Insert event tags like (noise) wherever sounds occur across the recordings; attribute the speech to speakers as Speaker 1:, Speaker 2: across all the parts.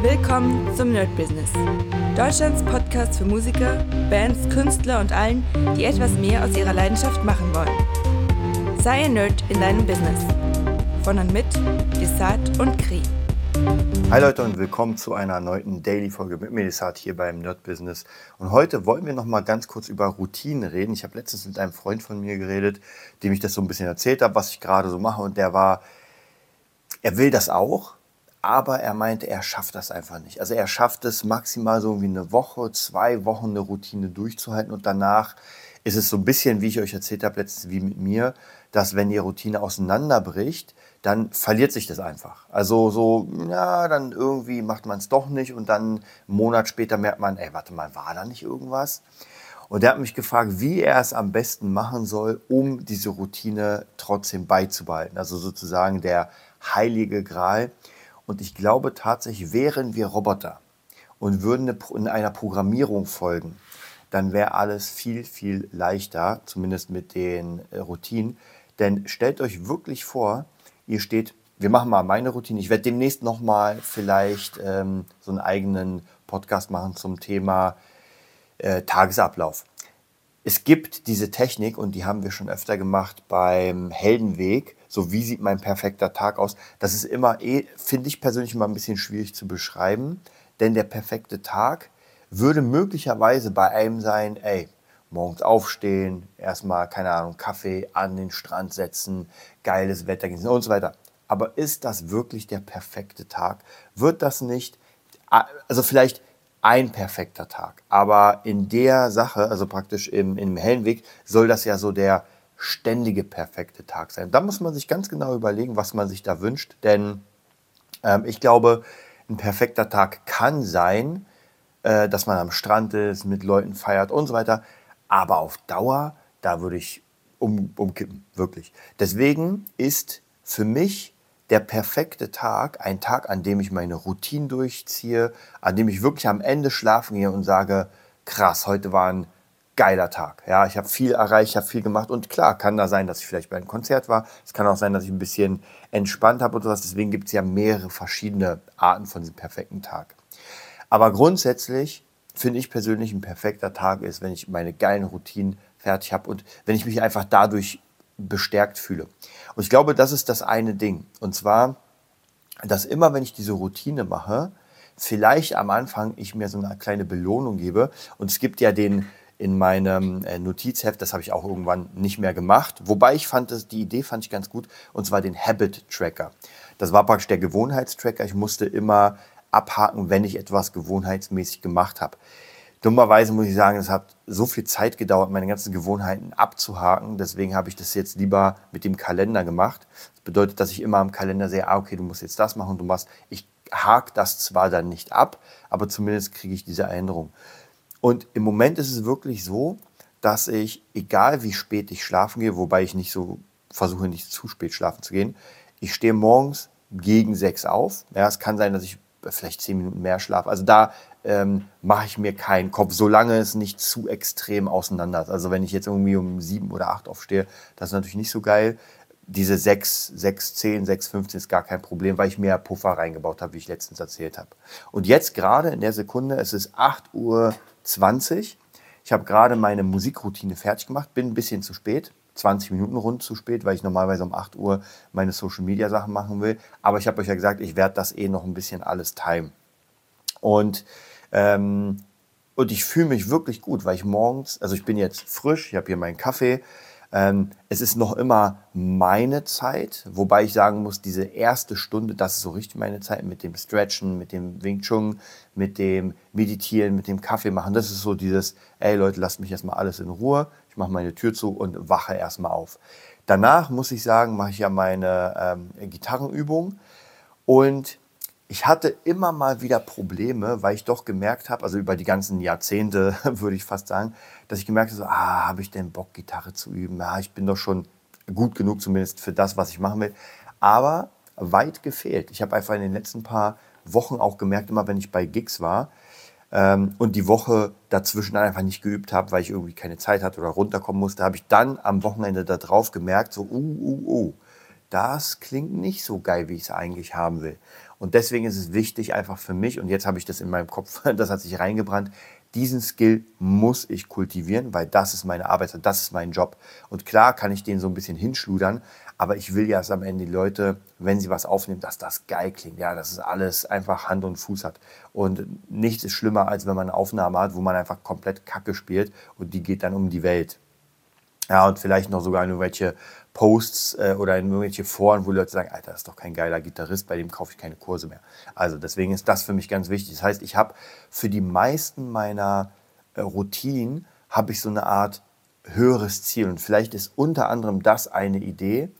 Speaker 1: Willkommen zum Nerd Business. Deutschlands Podcast für Musiker, Bands, Künstler und allen, die etwas mehr aus ihrer Leidenschaft machen wollen. Sei ein Nerd in deinem Business. Von und mit Desart und Kri.
Speaker 2: Hi Leute und willkommen zu einer erneuten Daily-Folge mit Medisat hier beim Nerd Business. Und heute wollen wir noch mal ganz kurz über Routinen reden. Ich habe letztens mit einem Freund von mir geredet, dem ich das so ein bisschen erzählt habe, was ich gerade so mache. Und der war, er will das auch, aber er meinte, er schafft das einfach nicht. Also er schafft es maximal so wie eine Woche, zwei Wochen eine Routine durchzuhalten und danach ist es so ein bisschen, wie ich euch erzählt habe letztens, wie mit mir, dass wenn die Routine auseinanderbricht, dann verliert sich das einfach. Also so, ja, dann irgendwie macht man es doch nicht und dann einen Monat später merkt man, ey, warte mal, war da nicht irgendwas? Und er hat mich gefragt, wie er es am besten machen soll, um diese Routine trotzdem beizubehalten. Also sozusagen der heilige Gral. Und ich glaube tatsächlich, wären wir Roboter und würden in einer Programmierung folgen, dann wäre alles viel, viel leichter, zumindest mit den äh, Routinen. Denn stellt euch wirklich vor, ihr steht, wir machen mal meine Routine. Ich werde demnächst nochmal vielleicht ähm, so einen eigenen Podcast machen zum Thema äh, Tagesablauf. Es gibt diese Technik und die haben wir schon öfter gemacht beim Heldenweg so wie sieht mein perfekter Tag aus. Das ist immer, eh, finde ich persönlich immer ein bisschen schwierig zu beschreiben, denn der perfekte Tag würde möglicherweise bei einem sein, ey, morgens aufstehen, erstmal, keine Ahnung, Kaffee an den Strand setzen, geiles Wetter genießen und so weiter. Aber ist das wirklich der perfekte Tag? Wird das nicht, also vielleicht ein perfekter Tag, aber in der Sache, also praktisch im, im Hellenweg, soll das ja so der ständige perfekte Tag sein. Da muss man sich ganz genau überlegen, was man sich da wünscht, denn ähm, ich glaube, ein perfekter Tag kann sein, äh, dass man am Strand ist, mit Leuten feiert und so weiter, aber auf Dauer, da würde ich um, umkippen, wirklich. Deswegen ist für mich der perfekte Tag ein Tag, an dem ich meine Routine durchziehe, an dem ich wirklich am Ende schlafen gehe und sage, krass, heute war ein geiler Tag. Ja, ich habe viel erreicht, habe viel gemacht und klar, kann da sein, dass ich vielleicht bei einem Konzert war. Es kann auch sein, dass ich ein bisschen entspannt habe und sowas. Deswegen gibt es ja mehrere verschiedene Arten von diesem perfekten Tag. Aber grundsätzlich finde ich persönlich ein perfekter Tag ist, wenn ich meine geilen Routinen fertig habe und wenn ich mich einfach dadurch bestärkt fühle. Und ich glaube, das ist das eine Ding. Und zwar, dass immer, wenn ich diese Routine mache, vielleicht am Anfang ich mir so eine kleine Belohnung gebe. Und es gibt ja den in meinem äh, Notizheft. Das habe ich auch irgendwann nicht mehr gemacht. Wobei ich fand, das, die Idee fand ich ganz gut, und zwar den Habit Tracker. Das war praktisch der Gewohnheitstracker. Ich musste immer abhaken, wenn ich etwas gewohnheitsmäßig gemacht habe. Dummerweise muss ich sagen, es hat so viel Zeit gedauert, meine ganzen Gewohnheiten abzuhaken. Deswegen habe ich das jetzt lieber mit dem Kalender gemacht. Das bedeutet, dass ich immer am Kalender sehe, ah, okay, du musst jetzt das machen, du machst. Ich hake das zwar dann nicht ab, aber zumindest kriege ich diese Erinnerung. Und im Moment ist es wirklich so, dass ich, egal wie spät ich schlafen gehe, wobei ich nicht so versuche, nicht zu spät schlafen zu gehen, ich stehe morgens gegen sechs auf. Ja, es kann sein, dass ich vielleicht zehn Minuten mehr schlafe. Also da ähm, mache ich mir keinen Kopf, solange es nicht zu extrem auseinander ist. Also wenn ich jetzt irgendwie um sieben oder acht aufstehe, das ist natürlich nicht so geil. Diese sechs, sechs, zehn, sechs, 15 ist gar kein Problem, weil ich mehr Puffer reingebaut habe, wie ich letztens erzählt habe. Und jetzt gerade in der Sekunde, es ist 8 Uhr 20. Ich habe gerade meine Musikroutine fertig gemacht, bin ein bisschen zu spät, 20 Minuten rund zu spät, weil ich normalerweise um 8 Uhr meine Social Media Sachen machen will. Aber ich habe euch ja gesagt, ich werde das eh noch ein bisschen alles timen. Und, ähm, und ich fühle mich wirklich gut, weil ich morgens, also ich bin jetzt frisch, ich habe hier meinen Kaffee, ähm, es ist noch immer meine Zeit, wobei ich sagen muss, diese erste Stunde, das ist so richtig meine Zeit mit dem Stretchen, mit dem Wing Chun, mit dem Meditieren, mit dem Kaffee machen. Das ist so dieses, ey Leute, lasst mich erstmal alles in Ruhe. Ich mache meine Tür zu und wache erstmal auf. Danach muss ich sagen, mache ich ja meine ähm, Gitarrenübung und ich hatte immer mal wieder Probleme, weil ich doch gemerkt habe, also über die ganzen Jahrzehnte (laughs) würde ich fast sagen, dass ich gemerkt habe, so, ah, habe ich denn Bock, Gitarre zu üben? Ja, ich bin doch schon gut genug zumindest für das, was ich machen will. Aber weit gefehlt. Ich habe einfach in den letzten paar Wochen auch gemerkt, immer wenn ich bei Gigs war ähm, und die Woche dazwischen einfach nicht geübt habe, weil ich irgendwie keine Zeit hatte oder runterkommen musste, habe ich dann am Wochenende da drauf gemerkt, so, uh, uh, uh, das klingt nicht so geil, wie ich es eigentlich haben will. Und deswegen ist es wichtig einfach für mich, und jetzt habe ich das in meinem Kopf, (laughs) das hat sich reingebrannt, diesen Skill muss ich kultivieren, weil das ist meine Arbeit, das ist mein Job. Und klar kann ich den so ein bisschen hinschludern, aber ich will ja, dass am Ende die Leute, wenn sie was aufnehmen, dass das geil klingt. Ja, dass es alles einfach Hand und Fuß hat. Und nichts ist schlimmer, als wenn man eine Aufnahme hat, wo man einfach komplett Kacke spielt und die geht dann um die Welt. Ja, und vielleicht noch sogar irgendwelche Posts äh, oder in irgendwelche Foren, wo Leute sagen, Alter, das ist doch kein geiler Gitarrist, bei dem kaufe ich keine Kurse mehr. Also deswegen ist das für mich ganz wichtig. Das heißt, ich habe für die meisten meiner äh, Routinen habe ich so eine Art höheres Ziel. Und vielleicht ist unter anderem das eine Idee,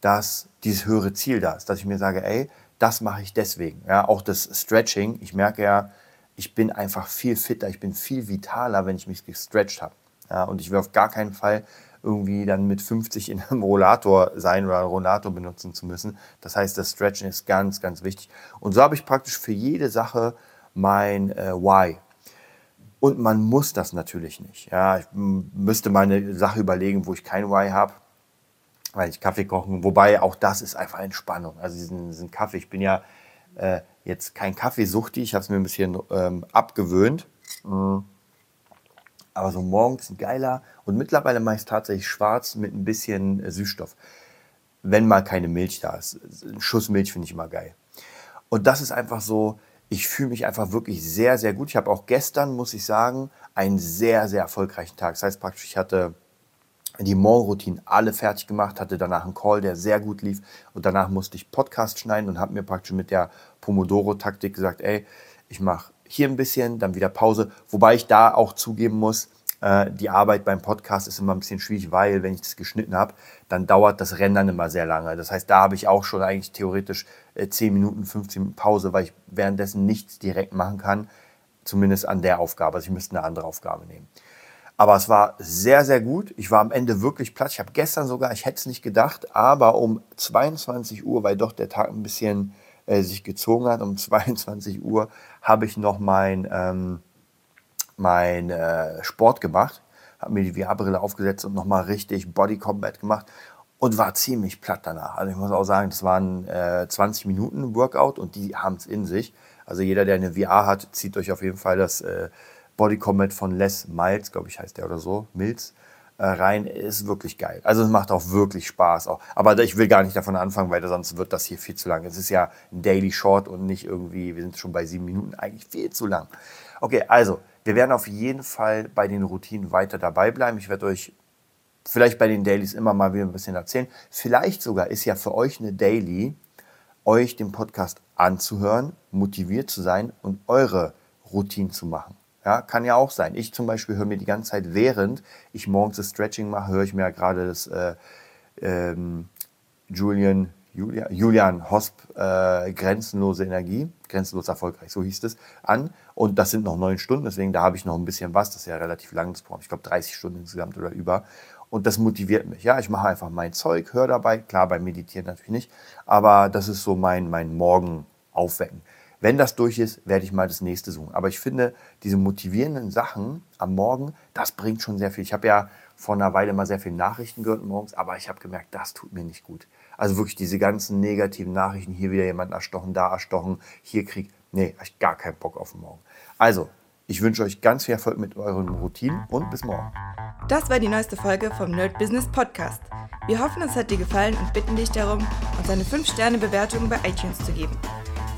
Speaker 2: dass dieses höhere Ziel da ist. Dass ich mir sage, ey, das mache ich deswegen. Ja, auch das Stretching. Ich merke ja, ich bin einfach viel fitter, ich bin viel vitaler, wenn ich mich gestretched habe. Ja, und ich will auf gar keinen Fall irgendwie dann mit 50 in einem Rollator sein oder Rollator benutzen zu müssen. Das heißt, das Stretchen ist ganz, ganz wichtig. Und so habe ich praktisch für jede Sache mein äh, Why. Und man muss das natürlich nicht. Ja, ich müsste mal eine Sache überlegen, wo ich kein Why habe, weil ich Kaffee kochen. Wobei auch das ist einfach Entspannung. Also diesen, diesen Kaffee. Ich bin ja äh, jetzt kein Kaffeesuchti. Ich habe es mir ein bisschen ähm, abgewöhnt. Mhm aber so morgens ein geiler. Und mittlerweile mache ich es tatsächlich schwarz mit ein bisschen äh, Süßstoff. Wenn mal keine Milch da ist. Ein Schuss Milch finde ich immer geil. Und das ist einfach so, ich fühle mich einfach wirklich sehr, sehr gut. Ich habe auch gestern, muss ich sagen, einen sehr, sehr erfolgreichen Tag. Das heißt praktisch, ich hatte die Morgenroutine alle fertig gemacht, hatte danach einen Call, der sehr gut lief und danach musste ich Podcast schneiden und habe mir praktisch mit der Pomodoro-Taktik gesagt, ey, ich mache hier ein bisschen, dann wieder Pause. Wobei ich da auch zugeben muss, äh, die Arbeit beim Podcast ist immer ein bisschen schwierig, weil wenn ich das geschnitten habe, dann dauert das Rennen dann immer sehr lange. Das heißt, da habe ich auch schon eigentlich theoretisch äh, 10 Minuten, 15 Minuten Pause, weil ich währenddessen nichts direkt machen kann. Zumindest an der Aufgabe. Also ich müsste eine andere Aufgabe nehmen. Aber es war sehr, sehr gut. Ich war am Ende wirklich platt. Ich habe gestern sogar, ich hätte es nicht gedacht, aber um 22 Uhr, weil doch der Tag ein bisschen äh, sich gezogen hat, um (laughs) 22 Uhr habe ich noch mein, ähm, mein äh, Sport gemacht, habe mir die VR-Brille aufgesetzt und nochmal richtig Body Combat gemacht und war ziemlich platt danach. Also ich muss auch sagen, das waren äh, 20 Minuten Workout und die haben es in sich. Also jeder, der eine VR hat, zieht euch auf jeden Fall das äh, Body Combat von Les Miles, glaube ich heißt der oder so, Mills, rein. Ist wirklich geil. Also es macht auch wirklich Spaß. Auch. Aber ich will gar nicht davon anfangen, weil sonst wird das hier viel zu lang. Es ist ja ein Daily Short und nicht irgendwie, wir sind schon bei sieben Minuten, eigentlich viel zu lang. Okay, also wir werden auf jeden Fall bei den Routinen weiter dabei bleiben. Ich werde euch vielleicht bei den Dailies immer mal wieder ein bisschen erzählen. Vielleicht sogar ist ja für euch eine Daily, euch den Podcast anzuhören, motiviert zu sein und eure Routinen zu machen. Ja, kann ja auch sein. Ich zum Beispiel höre mir die ganze Zeit, während ich morgens das Stretching mache, höre ich mir ja gerade das äh, ähm, Julian, Julian, Julian Hosp äh, Grenzenlose Energie, grenzenlos erfolgreich, so hieß es, an. Und das sind noch neun Stunden, deswegen da habe ich noch ein bisschen was. Das ist ja relativ langes Programm. Ich glaube 30 Stunden insgesamt oder über. Und das motiviert mich. Ja, ich mache einfach mein Zeug, höre dabei. Klar, beim Meditieren natürlich nicht. Aber das ist so mein, mein Morgen aufwecken. Wenn das durch ist, werde ich mal das nächste suchen. Aber ich finde, diese motivierenden Sachen am Morgen, das bringt schon sehr viel. Ich habe ja vor einer Weile mal sehr viele Nachrichten gehört morgens, aber ich habe gemerkt, das tut mir nicht gut. Also wirklich diese ganzen negativen Nachrichten, hier wieder jemand erstochen, da erstochen, hier Krieg. Nee, ich gar keinen Bock auf den Morgen. Also, ich wünsche euch ganz viel Erfolg mit euren Routinen und bis morgen.
Speaker 1: Das war die neueste Folge vom Nerd Business Podcast. Wir hoffen, es hat dir gefallen und bitten dich darum, uns eine 5-Sterne-Bewertung bei iTunes zu geben.